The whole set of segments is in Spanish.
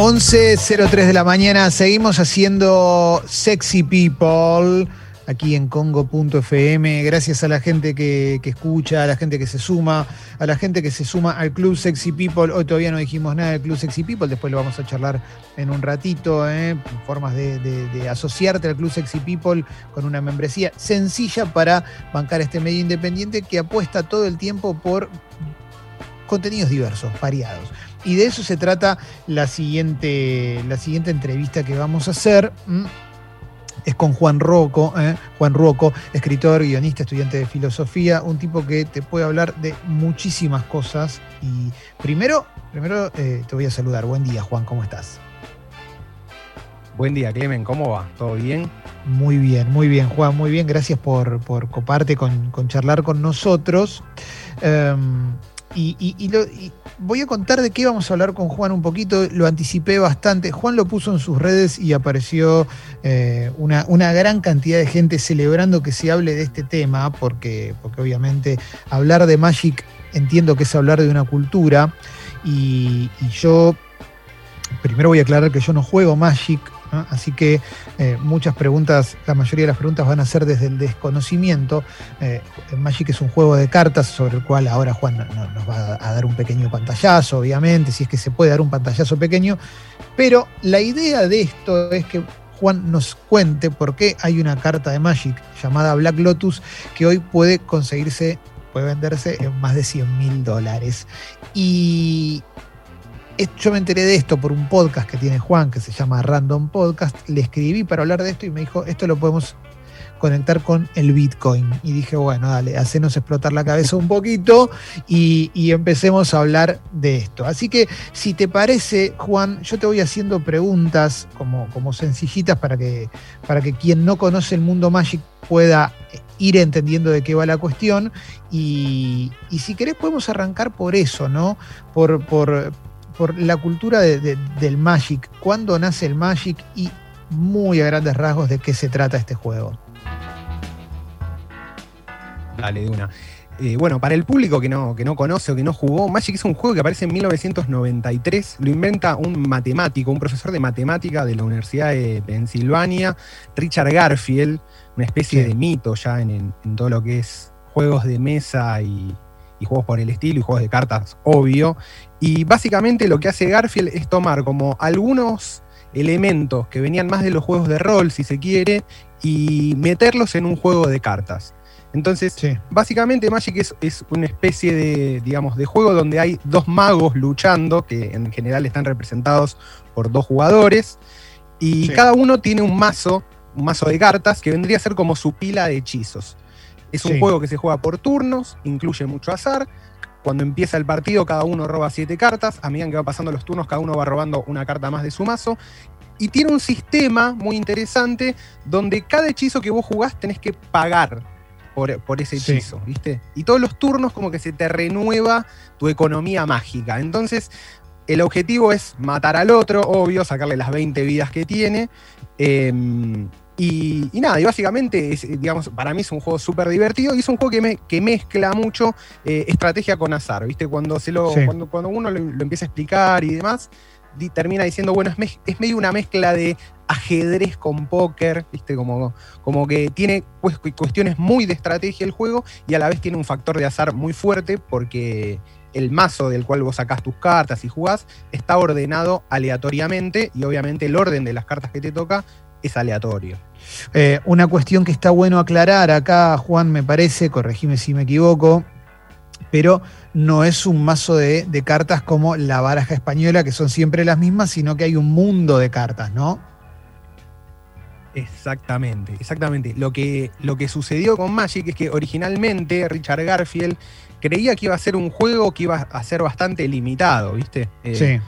11.03 de la mañana, seguimos haciendo Sexy People aquí en Congo.fm. Gracias a la gente que, escucha, a la gente que se suma, a la gente que se suma al Club Sexy People. Hoy todavía no dijimos nada del Club Sexy People, después lo vamos a charlar en un ratito, ¿eh? formas de, asociarte al Club Sexy People con una membresía sencilla para bancar este medio independiente que apuesta todo el tiempo por contenidos diversos, variados. Y de eso se trata la siguiente, la siguiente entrevista que vamos a hacer es con Juan Rocco, ¿eh? Juan Rocco, escritor, guionista, estudiante de filosofía, un tipo que te puede hablar de muchísimas cosas. Y primero, primero eh, te voy a saludar. Buen día, Juan, ¿cómo estás? Buen día, Clemen, ¿cómo va? ¿Todo bien? Muy bien, muy bien, Juan, muy bien. Gracias por, coparte con, charlar con nosotros. Em, y, voy a contar de qué vamos a hablar con Juan un poquito, lo anticipé bastante. Juan lo puso en sus redes y apareció eh, una, gran cantidad de gente celebrando que se hable de este tema, porque, porque obviamente hablar de Magic entiendo que es hablar de una cultura. y yo primero voy a aclarar que yo no juego Magic, Así que eh, muchas preguntas, la mayoría de las preguntas van a ser desde el desconocimiento. Eh, Magic es un juego de cartas sobre el cual ahora Juan nos va a dar un pequeño pantallazo, obviamente, si es que se puede dar un pantallazo pequeño. Pero la idea de esto es que Juan nos cuente por qué hay una carta de Magic llamada Black Lotus que hoy puede conseguirse, puede venderse en más de 100 mil dólares. Y yo me enteré de esto por un podcast que tiene Juan que se llama Random Podcast. Le escribí para hablar de esto y me dijo, esto lo podemos conectar con el Bitcoin. Y dije, bueno, dale, hacenos explotar la cabeza un poquito y, empecemos a hablar de esto. Así que, si te parece, Juan, yo te voy haciendo preguntas como, como sencillitas para que, para que quien no conoce el mundo Magic pueda ir entendiendo de qué va la cuestión. Y, si querés, podemos arrancar por eso, ¿no? Por, por, por la cultura del Magic, cuándo nace el Magic y muy a grandes rasgos de qué se trata este juego. Dale, de una. Eh, bueno, para el público que no, que no conoce o que no jugó, Magic es un juego que aparece en 1993. Lo inventa un matemático, un profesor de matemática de la Universidad de Pensilvania, Richard Garfield, una especie de mito ya en, todo lo que es juegos de mesa y, y juegos por el estilo y juegos de cartas, obvio. Y básicamente lo que hace Garfield es tomar como algunos elementos que venían más de los juegos de rol, si se quiere, y meterlos en un juego de cartas. Entonces, básicamente Magic es, una especie de, digamos, de juego donde hay dos magos luchando, que en general están representados por dos jugadores, y cada uno tiene un mazo, un mazo de cartas, que vendría a ser como su pila de hechizos. Es un juego que se juega por turnos, incluye mucho azar, cuando empieza el partido, cada uno roba siete cartas. A medida que van pasando los turnos, cada uno va robando una carta más de su mazo. Y tiene un sistema muy interesante donde cada hechizo que vos jugás tenés que pagar por, ese hechizo, ¿viste? Y todos los turnos como que se te renueva tu economía mágica. Entonces, el objetivo es matar al otro, obvio, sacarle las 20 vidas que tiene. Em, y, nada, y básicamente, digamos, para mí es un juego súper divertido y es un juego que, me, que mezcla mucho eh, estrategia con azar, ¿viste? Cuando, se lo, cuando, cuando, uno lo, empieza a explicar y demás, termina diciendo, bueno, es, es, medio una mezcla de ajedrez con póker, ¿viste? Como, como que tiene pues, cuestiones muy de estrategia el juego y a la vez tiene un factor de azar muy fuerte porque el mazo del cual vos sacás tus cartas y jugás está ordenado aleatoriamente y obviamente el orden de las cartas que te toca es aleatorio. Eh, una cuestión que está bueno aclarar acá, Juan, me parece, corregime si me equivoco, pero no es un mazo de, cartas como la baraja española, que son siempre las mismas, sino que hay un mundo de cartas, ¿no? Exactamente, exactamente. Lo que, lo que sucedió con Magic es que originalmente Richard Garfield creía que iba a ser un juego que iba a ser bastante limitado, ¿viste? Eh, sí.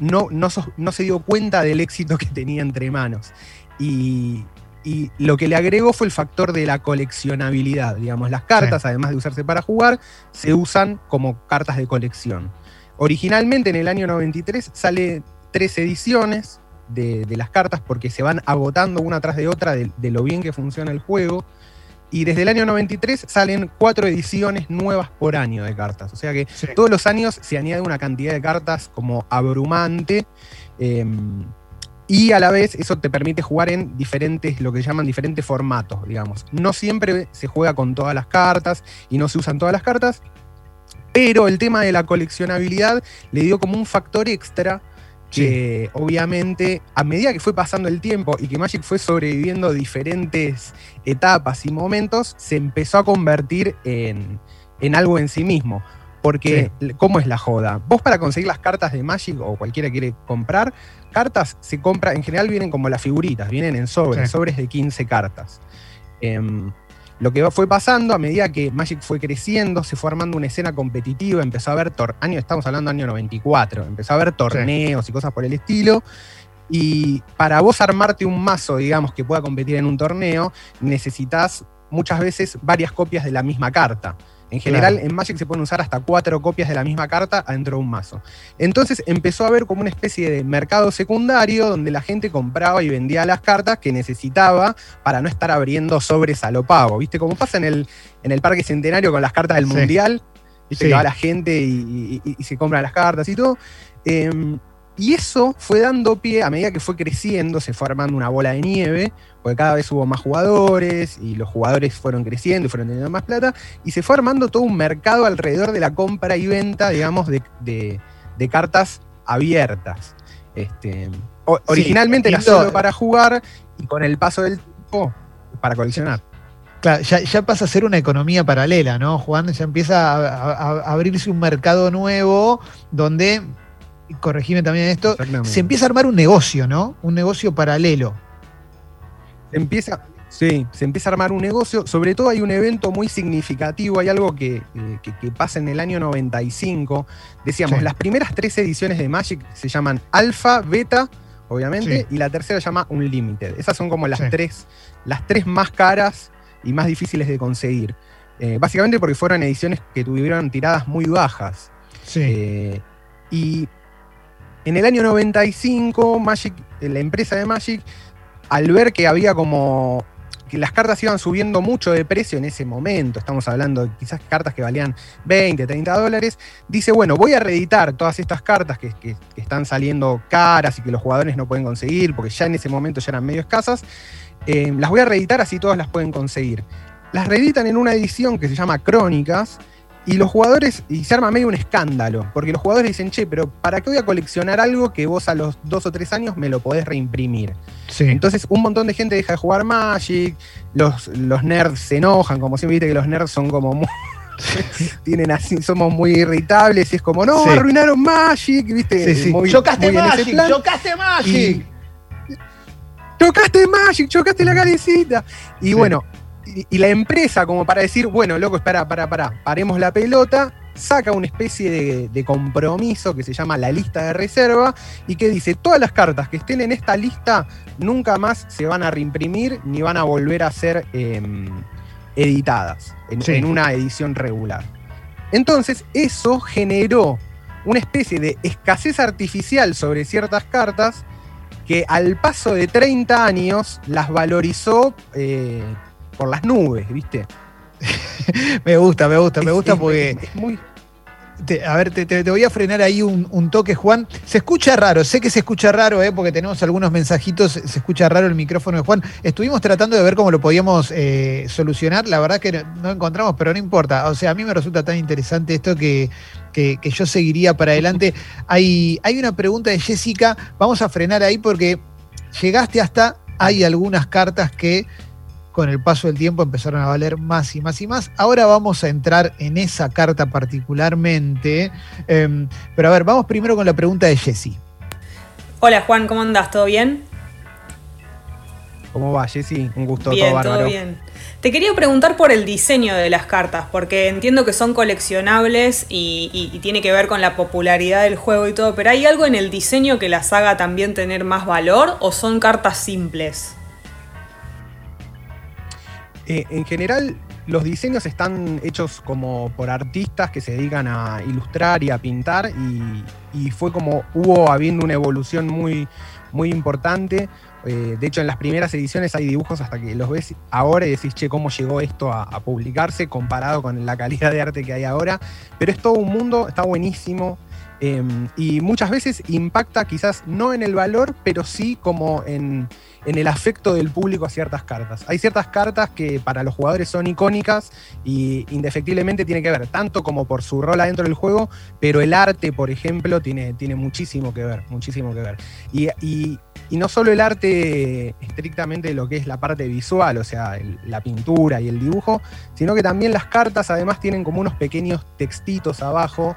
No, no, no, se dio cuenta del éxito que tenía entre manos. Y, lo que le agregó fue el factor de la coleccionabilidad. Digamos, las cartas, además de usarse para jugar, se usan como cartas de colección. Originalmente en el año 93 sale tres ediciones de, las cartas porque se van agotando una tras de otra de, lo bien que funciona el juego. Y desde el año 93 salen cuatro ediciones nuevas por año de cartas. O sea que Sí. todos los años se añade una cantidad de cartas como abrumante. eh, y a la vez eso te permite jugar en diferentes, lo que llaman diferentes formatos, digamos. No siempre se juega con todas las cartas y no se usan todas las cartas, pero el tema de la coleccionabilidad le dio como un factor extra que obviamente a medida que fue pasando el tiempo y que Magic fue sobreviviendo diferentes etapas y momentos, se empezó a convertir en, en algo en sí mismo. Porque, ¿cómo es la joda? Vos para conseguir las cartas de Magic o cualquiera quiere comprar, cartas se compra, en general vienen como las figuritas, vienen en sobres, Sí. sobres de 15 cartas. Em, lo que fue pasando a medida que Magic fue creciendo, se fue armando una escena competitiva, empezó a haber año, estamos hablando año 94, empezó a haber torneos y cosas por el estilo. Y para vos armarte un mazo, digamos, que pueda competir en un torneo, necesitas muchas veces varias copias de la misma carta. En general, Claro. en Magic se pueden usar hasta cuatro copias de la misma carta adentro de un mazo. Entonces empezó a haber como una especie de mercado secundario donde la gente compraba y vendía las cartas que necesitaba para no estar abriendo sobres a lo pago. ¿Viste? Como pasa en el, en el Parque Centenario con las cartas del Sí. Mundial. ¿Viste? Sí. Que va la gente y, y- y se compran las cartas y todo. Em, y eso fue dando pie, a medida que fue creciendo, se fue armando una bola de nieve, porque cada vez hubo más jugadores y los jugadores fueron creciendo y fueron teniendo más plata, y se fue armando todo un mercado alrededor de la compra y venta, digamos, de, de- de cartas abiertas. Este, o- originalmente era lindo. solo para jugar y con el paso del tiempo para coleccionar. Claro, ya, ya pasa a ser una economía paralela, ¿no, Juan? Ya empieza a, a- a abrirse un mercado nuevo donde, corregime también esto, se empieza a armar un negocio, ¿no? Un negocio paralelo. Se empieza, sí, se empieza a armar un negocio. Sobre todo hay un evento muy significativo, hay algo que, eh, que- que pasa en el año 95. Decíamos, Sí. las primeras tres ediciones de Magic se llaman Alpha, Beta, obviamente, Sí. y la tercera se llama Unlimited. Esas son como las, Sí. tres, las tres más caras y más difíciles de conseguir. Eh, básicamente porque fueron ediciones que tuvieron tiradas muy bajas. Sí. Eh, y en el año 95, Magic, eh, la empresa de Magic, al ver que había como que las cartas iban subiendo mucho de precio en ese momento, estamos hablando de quizás cartas que valían 20, 30 dólares, dice, bueno, voy a reeditar todas estas cartas que, están saliendo caras y que los jugadores no pueden conseguir, porque ya en ese momento ya eran medio escasas, eh, las voy a reeditar así todas las pueden conseguir. Las reeditan en una edición que se llama Crónicas, y los jugadores, y se arma medio un escándalo, porque los jugadores dicen, che, pero ¿para qué voy a coleccionar algo que vos a los dos o tres años me lo podés reimprimir? sí. Entonces un montón de gente deja de jugar Magic, los, los nerds se enojan, como siempre viste que los nerds son como muy... tienen así, somos muy irritables y es como, no, Sí. arruinaron Magic, viste, Sí, sí. Muy- chocaste muy Magic, chocaste Magic. chocaste Magic, chocaste la carecita. Y Sí. bueno, y, y la empresa, como para decir, bueno, loco, espera, para, para, paremos la pelota, saca una especie de, de compromiso que se llama la lista de reserva y que dice, todas las cartas que estén en esta lista nunca más se van a reimprimir ni van a volver a ser em, editadas en, Sí. en una edición regular. Entonces, eso generó una especie de escasez artificial sobre ciertas cartas que al paso de 30 años las valorizó eh, por las nubes, ¿viste? Me gusta, me gusta, me gusta es- porque es muy, Te- a ver, te, te- te voy a frenar ahí un, un toque, Juan. Se escucha raro, sé que se escucha raro, eh, porque tenemos algunos mensajitos, se escucha raro el micrófono de Juan. Estuvimos tratando de ver cómo lo podíamos eh, solucionar, la verdad que no, no encontramos, pero no importa. O sea, a mí me resulta tan interesante esto que, que- que yo seguiría para adelante. Hay, hay una pregunta de Jessica, vamos a frenar ahí porque llegaste hasta, hay algunas cartas que con el paso del tiempo empezaron a valer más y más y más. Ahora vamos a entrar en esa carta particularmente. Em, pero a ver, vamos primero con la pregunta de Jessy. Hola Juan, ¿cómo andás? ¿Todo bien? ¿Cómo va, Jessy? Un gusto, bien, todo bárbaro. todo bien. Te quería preguntar por el diseño de las cartas, porque entiendo que son coleccionables y, y- y tiene que ver con la popularidad del juego y todo, pero ¿hay algo en el diseño que las haga también tener más valor o son cartas simples? Eh, en general, los diseños están hechos como por artistas que se dedican a ilustrar y a pintar y, fue como hubo habiendo una evolución muy, muy importante Eh, de hecho, en las primeras ediciones hay dibujos hasta que los ves ahora y decís, che, ¿cómo llegó esto a, publicarse comparado con la calidad de arte que hay ahora? Pero es todo un mundo, está buenísimo. Em, y muchas veces impacta quizás no en el valor, pero sí como en, el afecto del público a ciertas cartas. Hay ciertas cartas que para los jugadores son icónicas y indefectiblemente tiene que ver tanto como por su rol adentro del juego, pero el arte, por ejemplo, tiene, tiene muchísimo que ver, muchísimo que ver. Y, no solo el arte estrictamente lo que es la parte visual, o sea, la pintura y el dibujo, sino que también las cartas además tienen como unos pequeños textitos abajo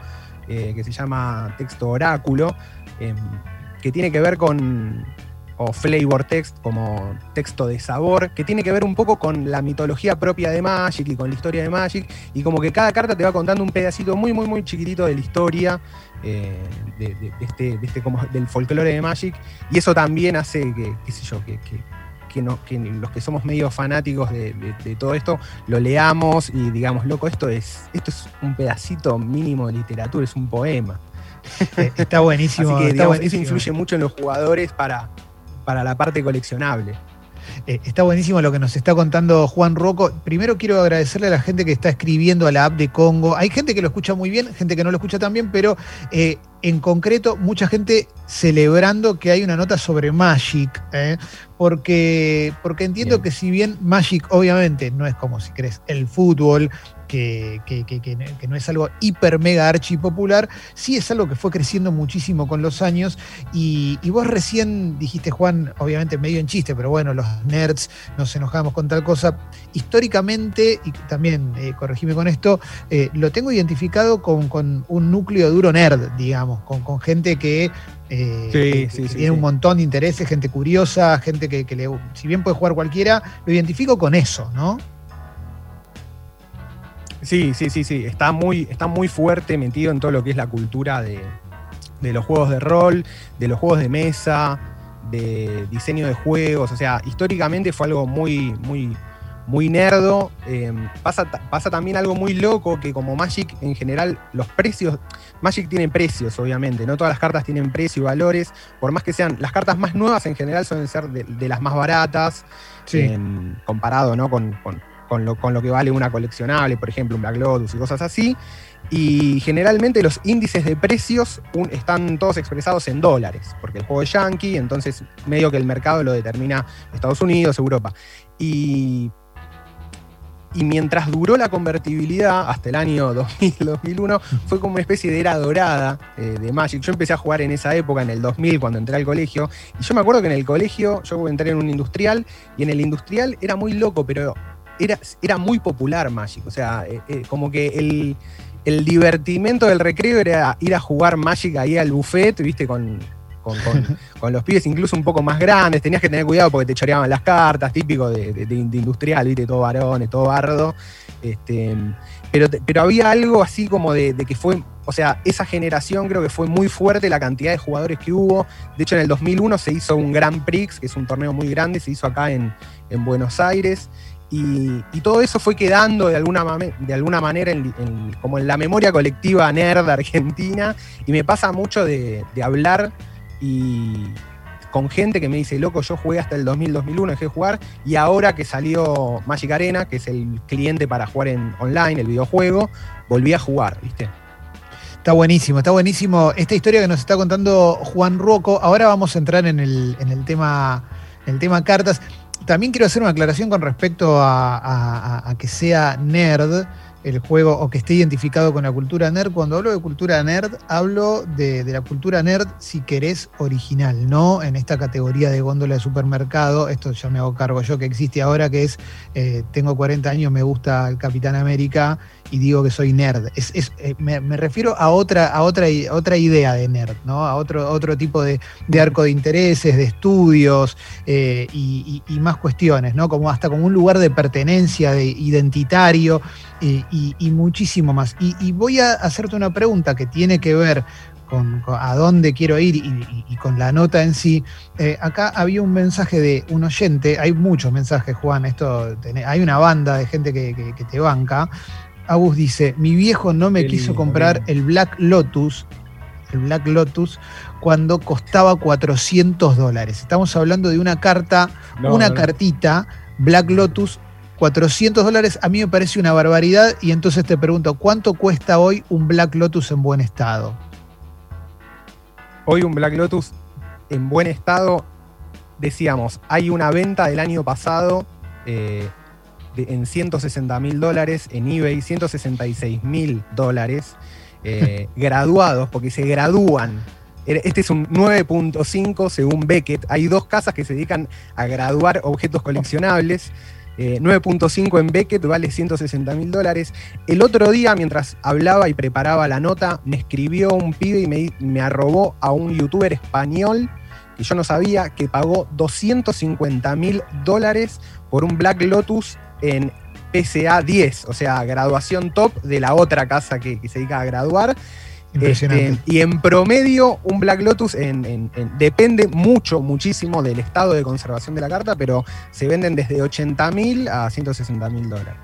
eh, que se llama texto oráculo, em, que tiene que ver con, o flavor text, como texto de sabor, que tiene que ver un poco con la mitología propia de Magic y con la historia de Magic, y como que cada carta te va contando un pedacito muy, muy, muy chiquitito de la historia, eh, de, este, este como del folclore de Magic, y eso también hace que, qué sé yo, que que, los que somos medio fanáticos de, todo esto lo leamos y digamos, loco, esto es, esto es un pedacito mínimo de literatura, es un poema. Está buenísimo. Así que, eso influye mucho en los jugadores para, para la parte coleccionable. Eh, está buenísimo lo que nos está contando Juan Rocco. Primero quiero agradecerle a la gente que está escribiendo a la app de Congo. Hay gente que lo escucha muy bien, gente que no lo escucha tan bien, pero eh, en concreto mucha gente celebrando que hay una nota sobre Magic, ¿eh? porque, porque entiendo que si bien Magic obviamente no es como si crees el fútbol, que, no es algo hiper mega archi popular, sí es algo que fue creciendo muchísimo con los años. Y, vos recién dijiste, Juan, obviamente medio en chiste, pero bueno, los nerds nos enojamos con tal cosa. Históricamente, y también eh, corregime con esto, eh, lo tengo identificado con, con, un núcleo duro nerd, digamos, con, con gente que eh, tiene un montón de intereses, gente curiosa, gente que, que le, si bien puede jugar cualquiera, lo identifico con eso, ¿no? Sí, sí, sí, sí. Está muy, está muy fuerte metido en todo lo que es la cultura de, los juegos de rol, de los juegos de mesa, de diseño de juegos. O sea, históricamente fue algo muy, muy, muy nerdo. Eh, pasa, pasa también algo muy loco que como Magic en general los precios, Magic tiene precios obviamente, no todas las cartas tienen precio y valores, por más que sean, las cartas más nuevas en general suelen ser de, las más baratas, comparado ¿no? con con lo, que vale una coleccionable, por ejemplo, un Black Lotus y cosas así. Y generalmente los índices de precios están todos expresados en dólares, porque el juego es yankee, entonces medio que el mercado lo determina Estados Unidos, Europa. Y, y mientras duró la convertibilidad, hasta el año 2000-2001, fue como una especie de era dorada eh, de Magic. Yo empecé a jugar en esa época, en el 2000, cuando entré al colegio. Y yo me acuerdo que en el colegio, yo entré en un industrial, y en el industrial era muy loco, pero era, muy popular Magic. O sea, eh, eh, como que el, el, divertimento del recreo era ir a jugar Magic ahí al buffet, viste, con, con, los pibes incluso un poco más grandes. Tenías que tener cuidado porque te choreaban las cartas, típico de, industrial, viste, todo varones, todo bardo. Este, pero, pero había algo así como de, que fue, o sea, esa generación creo que fue muy fuerte la cantidad de jugadores que hubo. De hecho, en el 2001 se hizo un Grand Prix, que es un torneo muy grande, se hizo acá en, en Buenos Aires. Y, todo eso fue quedando de alguna, de alguna manera como en la memoria colectiva nerd argentina. Y me pasa mucho de, hablar y con gente que me dice, loco, yo jugué hasta el 2000-2001, dejé de jugar, y ahora que salió Magic Arena, que es el cliente para jugar en online, el videojuego, volví a jugar, ¿viste? Está buenísimo, está buenísimo esta historia que nos está contando Juan Rocco. Ahora vamos a entrar en el, en el tema, en el tema cartas también quiero hacer una aclaración con respecto a, que sea nerd el juego o que esté identificado con la cultura nerd. Cuando hablo de cultura nerd, hablo de, la cultura nerd, si querés, original, no en esta categoría de góndola de supermercado. Esto ya me hago cargo yo que existe ahora, que es, eh, tengo 40 años, me gusta el Capitán América y digo que soy nerd. Es, eh, me, refiero a otra, a otra, otra idea de nerd, ¿no? A otro, otro tipo de, arco de intereses, de estudios eh, y, más cuestiones, ¿no? Como hasta como un lugar de pertenencia, de identitario y, muchísimo más. Y, voy a hacerte una pregunta que tiene que ver con, a dónde quiero ir y, con la nota en sí. Eh, acá había un mensaje de un oyente, hay muchos mensajes, Juan, esto hay una banda de gente que te banca. Agus dice, mi viejo no me quiso comprar el Black Lotus el Black Lotus, cuando costaba 400 dólares. Estamos hablando de una carta, una cartita, Black Lotus, 400 dólares. A mí me parece una barbaridad y entonces te pregunto, ¿cuánto cuesta hoy un Black Lotus en buen estado? Hoy un Black Lotus en buen estado, decíamos, hay una venta del año pasado. Eh, en 160 mil dólares, en eBay 166 mil dólares, eh, graduados, porque se gradúan. Este es un 9.5 según Beckett. Hay dos casas que se dedican a graduar objetos coleccionables. 9.5 eh, en Beckett vale 160 mil dólares. El otro día, mientras hablaba y preparaba la nota, me escribió un pibe y me, me arrobó a un youtuber español que yo no sabía que pagó 250 mil dólares por un Black Lotus en PSA 10, o sea, graduación top de la otra casa que, se dedica a graduar. Este, y en promedio, un Black Lotus depende mucho, muchísimo del estado de conservación de la carta, pero se venden desde 80 mil a 160 mil dólares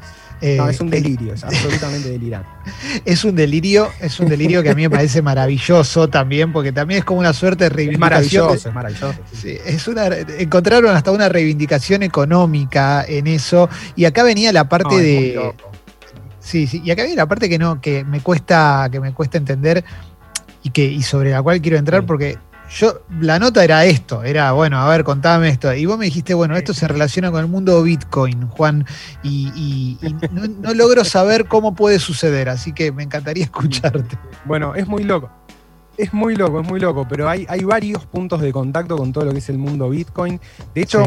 no, es un eh, delirio, es absolutamente delirante. Es un delirio, es un delirio que a mí me parece maravilloso también, porque también es como una suerte de reivindicación. Es maravilloso, es maravilloso. encontraron hasta una reivindicación económica en eso. Y acá venía la parte de. Sí, sí. Y acá viene la parte que no, que me cuesta, que me cuesta entender y que, y sobre la cual quiero entrar, porque yo, la nota era esto, era, bueno, a ver, contame esto. Y vos me dijiste, bueno, esto se relaciona con el mundo Bitcoin, Juan, y, no, logro saber cómo puede suceder, así que me encantaría escucharte. Bueno, es muy loco. Es muy loco, es muy loco, pero hay, hay varios puntos de contacto con todo lo que es el mundo Bitcoin. De hecho,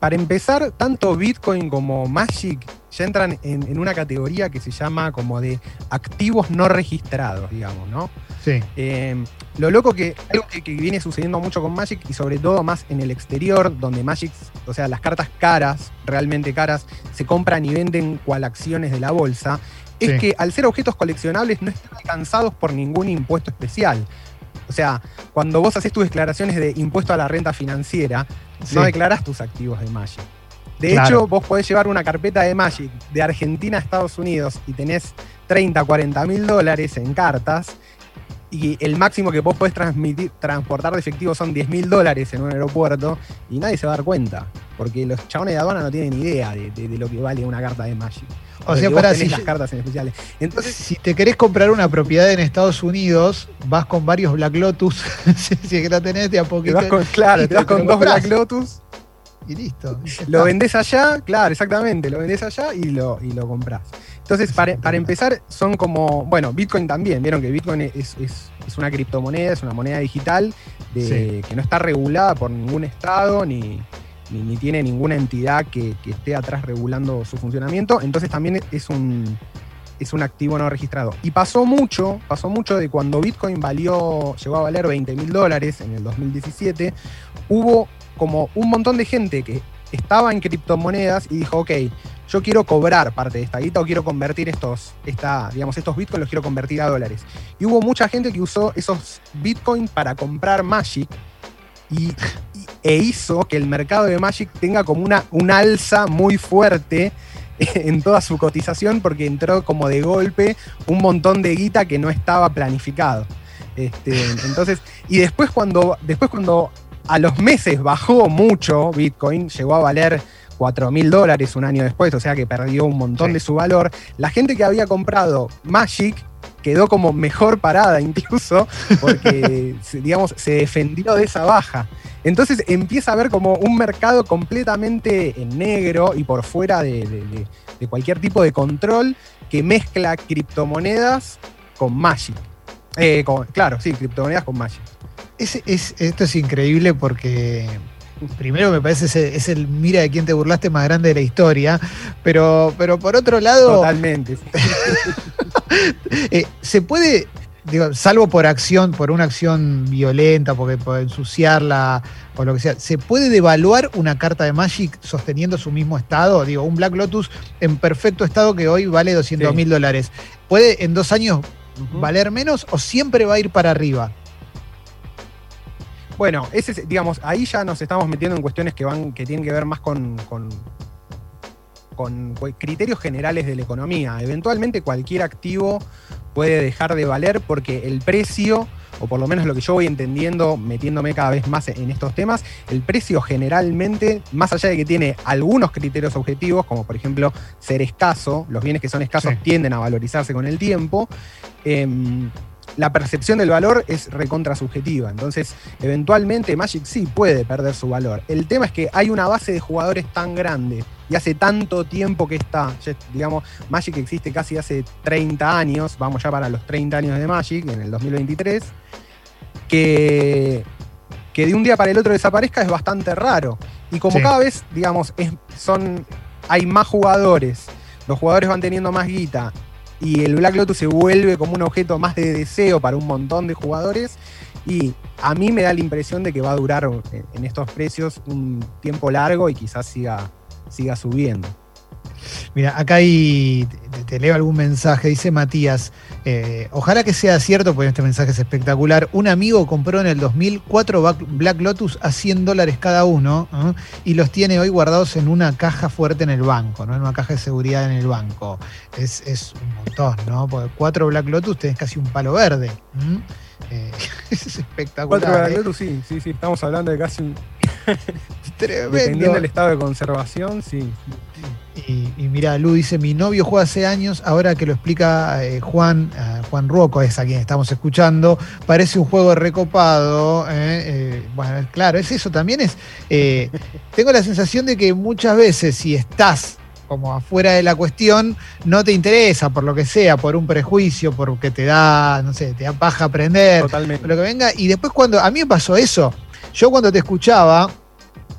para empezar, tanto Bitcoin como Magic ya entran en, una categoría que se llama como de activos no registrados, digamos, ¿no? Sí. Eh, lo loco que algo que, viene sucediendo mucho con Magic y sobre todo más en el exterior, donde Magic, o sea, las cartas caras, realmente caras, se compran y venden cual acciones de la bolsa, es que al ser objetos coleccionables no están alcanzados por ningún impuesto especial. O sea, cuando vos haces tus declaraciones de impuesto a la renta financiera, no declarás tus activos de Magic. De hecho, vos podés llevar una carpeta de Magic de Argentina a Estados Unidos y tenés 30, 40 mil dólares en cartas y el máximo que vos podés transmitir, transportar de efectivo son 10 mil dólares en un aeropuerto y nadie se va a dar cuenta, porque los chabones de aduana no tienen idea de, lo que vale una carta de Magic. O, sea, para si las cartas en especiales. Entonces, si te querés comprar una propiedad en Estados Unidos, vas con varios Black Lotus, si es que la tenés de a poquito. claro, te vas con dos Black Lotus y listo. lo vendés allá, claro, exactamente, lo vendés allá y lo, y lo comprás. Entonces, para, empezar, son como, bueno, Bitcoin también, vieron que Bitcoin es, una criptomoneda, es una moneda digital que no está regulada por ningún estado ni, ni, tiene ninguna entidad que, esté atrás regulando su funcionamiento, entonces también es un, es un activo no registrado. Y pasó mucho, pasó mucho de cuando Bitcoin valió, llegó a valer 20 mil dólares en el 2017, hubo como un montón de gente que estaba en criptomonedas y dijo, ok, yo quiero cobrar parte de esta guita o quiero convertir estos, esta, digamos, estos bitcoins los quiero convertir a dólares. Y hubo mucha gente que usó esos bitcoins para comprar Magic y, e hizo que el mercado de Magic tenga como una, un alza muy fuerte en toda su cotización porque entró como de golpe un montón de guita que no estaba planificado. Este, entonces, y después cuando, después cuando a los meses bajó mucho Bitcoin, llegó a valer 4 mil dólares un año después, o sea que perdió un montón de su valor. La gente que había comprado Magic quedó como mejor parada incluso, porque, digamos, se defendió de esa baja. Entonces empieza a haber como un mercado completamente en negro y por fuera de, cualquier tipo de control que mezcla criptomonedas con Magic. Eh, claro, sí, criptomonedas con Magic. Es, esto es increíble porque primero me parece es es el mira de quién te burlaste más grande de la historia, pero, pero por otro lado... Totalmente. Eh, se puede, digo, salvo por acción, por una acción violenta, porque por ensuciarla o lo que sea, ¿se puede devaluar una carta de Magic sosteniendo su mismo estado? Digo, un Black Lotus en perfecto estado que hoy vale 200 mil dólares. ¿Puede en dos años valer menos o siempre va a ir para arriba? Bueno, ese, digamos, ahí ya nos estamos metiendo en cuestiones que van, que tienen que ver más con, con, criterios generales de la economía. Eventualmente cualquier activo puede dejar de valer porque el precio o por lo menos lo que yo voy entendiendo, metiéndome cada vez más en estos temas, el precio generalmente, más allá de que tiene algunos criterios objetivos, como por ejemplo ser escaso, los bienes que son escasos tienden a valorizarse con el tiempo, em, la percepción del valor es recontra subjetiva. Entonces, eventualmente Magic sí puede perder su valor. El tema es que hay una base de jugadores tan grande y hace tanto tiempo que está. digamos, Magic existe casi hace 30 años, vamos ya para los 30 años de Magic, en el 2023, que, que de un día para el otro desaparezca es bastante raro. Y como cada vez, digamos, son, hay más jugadores, los jugadores van teniendo más guita y el Black Lotus se vuelve como un objeto más de deseo para un montón de jugadores. Y a mí me da la impresión de que va a durar en estos precios un tiempo largo y quizás siga, siga subiendo. Mira, acá hay, te, leo algún mensaje, dice Matías, eh, ojalá que sea cierto, porque este mensaje es espectacular, un amigo compró en el 2004 Black Lotus a 100 dólares cada uno ¿eh? y los tiene hoy guardados en una caja fuerte en el banco, ¿no? en una caja de seguridad en el banco. Es, un montón, ¿no? Porque cuatro Black Lotus tenés casi un palo verde. Eh, es espectacular. Cuatro Black Lotus, sí, sí, sí, estamos hablando de casi un... Tremendo. Dependiendo del estado de conservación, sí. Y, mira, Lu dice, mi novio juega hace años, ahora que lo explica eh, Juan, eh, Juan Ruoco, es a quien estamos escuchando, parece un juego recopado. Eh, bueno, claro, es eso, también es... tengo la sensación de que muchas veces si estás como afuera de la cuestión, no te interesa por lo que sea, por un prejuicio, porque te da, no sé, te da paja aprender, Totalmente. lo que venga. Y después cuando, a mí me pasó eso, yo cuando te escuchaba,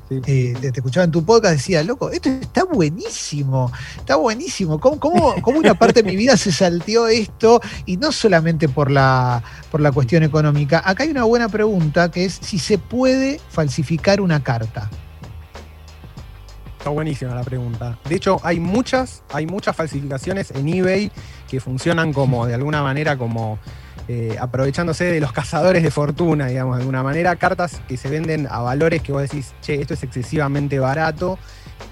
eh, te, escuchaba en tu podcast, decía, loco, esto está buenísimo, está buenísimo. ¿Cómo, cómo, una parte de mi vida se salteó esto? Y no solamente por la, por la cuestión económica. Acá hay una buena pregunta que es si se puede falsificar una carta. Está buenísima la pregunta. De hecho, hay muchas, hay muchas falsificaciones en eBay que funcionan como, de alguna manera, como eh, aprovechándose de los cazadores de fortuna, digamos, de alguna manera, cartas que se venden a valores que vos decís, che, esto es excesivamente barato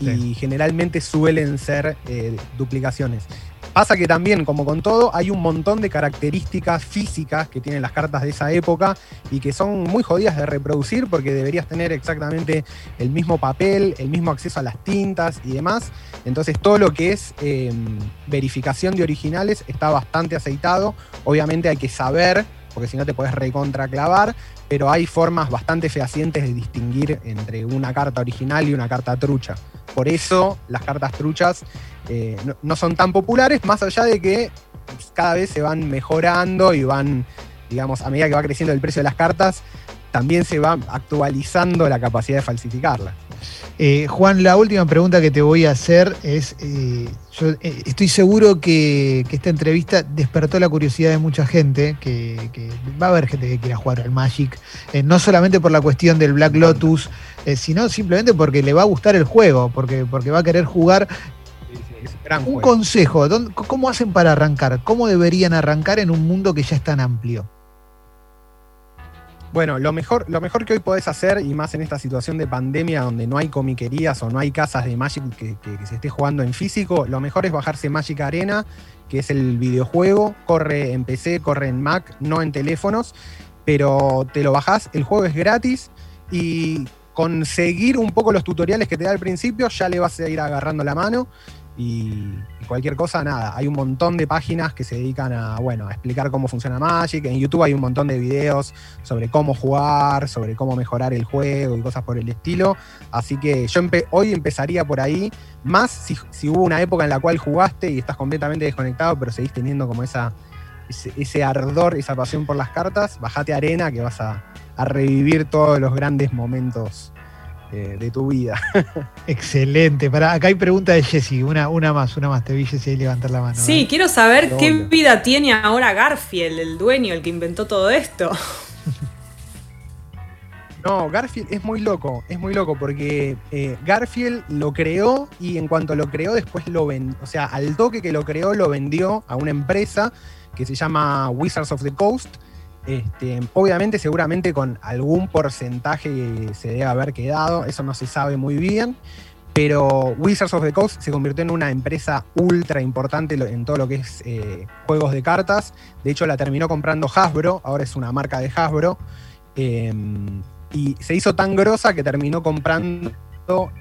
y generalmente suelen ser eh, duplicaciones. Pasa que también, como con todo, hay un montón de características físicas que tienen las cartas de esa época y que son muy jodidas de reproducir porque deberías tener exactamente el mismo papel, el mismo acceso a las tintas y demás. Entonces todo lo que es em, verificación de originales está bastante aceitado. Obviamente hay que saber, porque si no te puedes recontraclavar, pero hay formas bastante fehacientes de distinguir entre una carta original y una carta trucha. Por eso las cartas truchas eh, no, son tan populares, más allá de que cada vez se van mejorando y van, digamos, a medida que va creciendo el precio de las cartas, también se va actualizando la capacidad de falsificarlas. Eh, Juan, la última pregunta que te voy a hacer es, eh, yo estoy seguro que, esta entrevista despertó la curiosidad de mucha gente, que, va a haber gente que quiera jugar al Magic, no solamente por la cuestión del Black Lotus, sino simplemente porque le va a gustar el juego, porque, porque va a querer jugar un consejo, ¿cómo hacen para arrancar? ¿Cómo deberían arrancar en un mundo que ya es tan amplio? Bueno, lo mejor, lo mejor que hoy podés hacer, y más en esta situación de pandemia donde no hay comiquerías o no hay casas de Magic que, se esté jugando en físico, lo mejor es bajarse Magic Arena, que es el videojuego, corre en PC, corre en Mac, no en teléfonos, pero te lo bajás, el juego es gratis y conseguir un poco los tutoriales que te da al principio, ya le vas a ir agarrando la mano y, cualquier cosa, nada. Hay un montón de páginas que se dedican a, bueno, a explicar cómo funciona Magic. En YouTube hay un montón de videos sobre cómo jugar, sobre cómo mejorar el juego y cosas por el estilo. Así que yo hoy empezaría por ahí. Más si, hubo una época en la cual jugaste y estás completamente desconectado, pero seguís teniendo como esa, ese, ardor, esa pasión por las cartas, bajate arena que vas a, a revivir todos los grandes momentos eh, de tu vida. Excelente. Para, acá hay pregunta de Jessy, una, una más, una más. Te vi Jessy ahí levantar la mano. Sí, quiero saber qué vida tiene ahora Garfield, el dueño, el que inventó todo esto. No, Garfield es muy loco, es muy loco porque eh, Garfield lo creó y en cuanto lo creó después lo vendió, o sea, al toque que lo creó lo vendió a una empresa que se llama Wizards of the Coast, este, obviamente, seguramente con algún porcentaje se debe haber quedado, eso no se sabe muy bien, Pero Wizards of the Coast se convirtió en una empresa ultra importante en todo lo que es eh, juegos de cartas. De hecho, la terminó comprando Hasbro, ahora es una marca de Hasbro. Em, y se hizo tan grosa que terminó comprando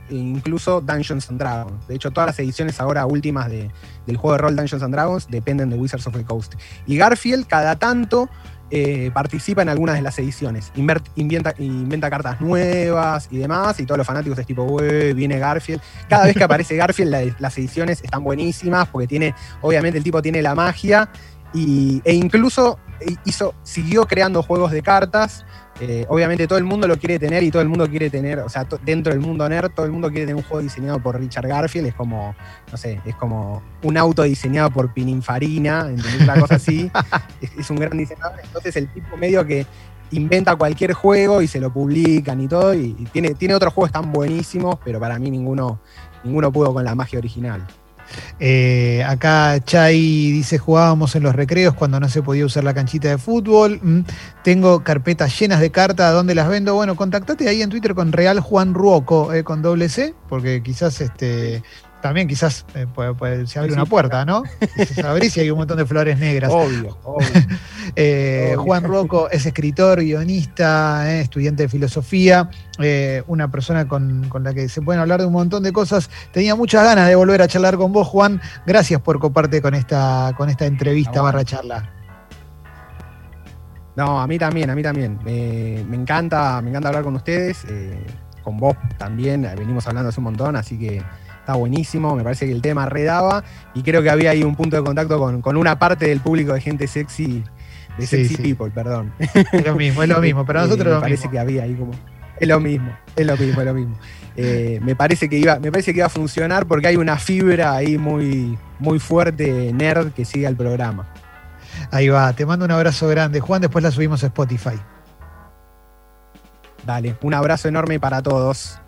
incluso Dungeons and Dragons. De hecho, todas las ediciones ahora últimas del juego de rol Dungeons and Dragons dependen de Wizards of the Coast. Y Garfield, cada tanto, eh, participa en algunas de las ediciones. inventa, inventa, cartas nuevas y demás, y todos los fanáticos es tipo, viene Garfield. Cada vez que aparece Garfield, las ediciones están buenísimas, porque tiene, obviamente el tipo tiene la magia, y, e incluso hizo, siguió creando juegos de cartas eh, obviamente todo el mundo lo quiere tener y todo el mundo quiere tener, o sea, dentro del mundo nerd, todo el mundo quiere tener un juego diseñado por Richard Garfield, es como, no sé, es como un auto diseñado por Pininfarina, ¿entendés? Una cosa así, es, un gran diseñador, entonces el tipo medio que inventa cualquier juego y se lo publican y todo, y, tiene, tiene otros juegos tan buenísimos, pero para mí ninguno, ninguno pudo con la magia original. Eh, acá Chay dice, jugábamos en los recreos cuando no se podía usar la canchita de fútbol. Mm, tengo carpetas llenas de cartas, ¿dónde las vendo? Bueno, contactate ahí en Twitter con Real Juan Ruoco, eh, con doble C, porque quizás este, también quizás eh, se abre una puerta, ¿no? Se abre y hay un montón de flores negras. Obvio, eh, Juan Rocco es escritor, guionista, eh, estudiante de filosofía, una persona con, la que se pueden hablar de un montón de cosas. Tenía muchas ganas de volver a charlar con vos, Juan. Gracias por coparte con esta, con esta entrevista barra charla. No, a mí también, a mí también. me encanta, me encanta hablar con ustedes. con vos también, venimos hablando hace un montón, así que está buenísimo, me parece que el tema redaba y creo que había ahí un punto de contacto con, una parte del público de gente sexy, de sexy people, perdón. Es lo mismo, es lo mismo, pero nosotros me parece que había ahí como es lo mismo, es lo mismo, es lo mismo. Eh, me parece que iba, me parece que iba a funcionar porque hay una fibra ahí muy, muy fuerte nerd que sigue al programa. Ahí va, te mando un abrazo grande, Juan. Después la subimos a Spotify. Dale, un abrazo enorme para todos.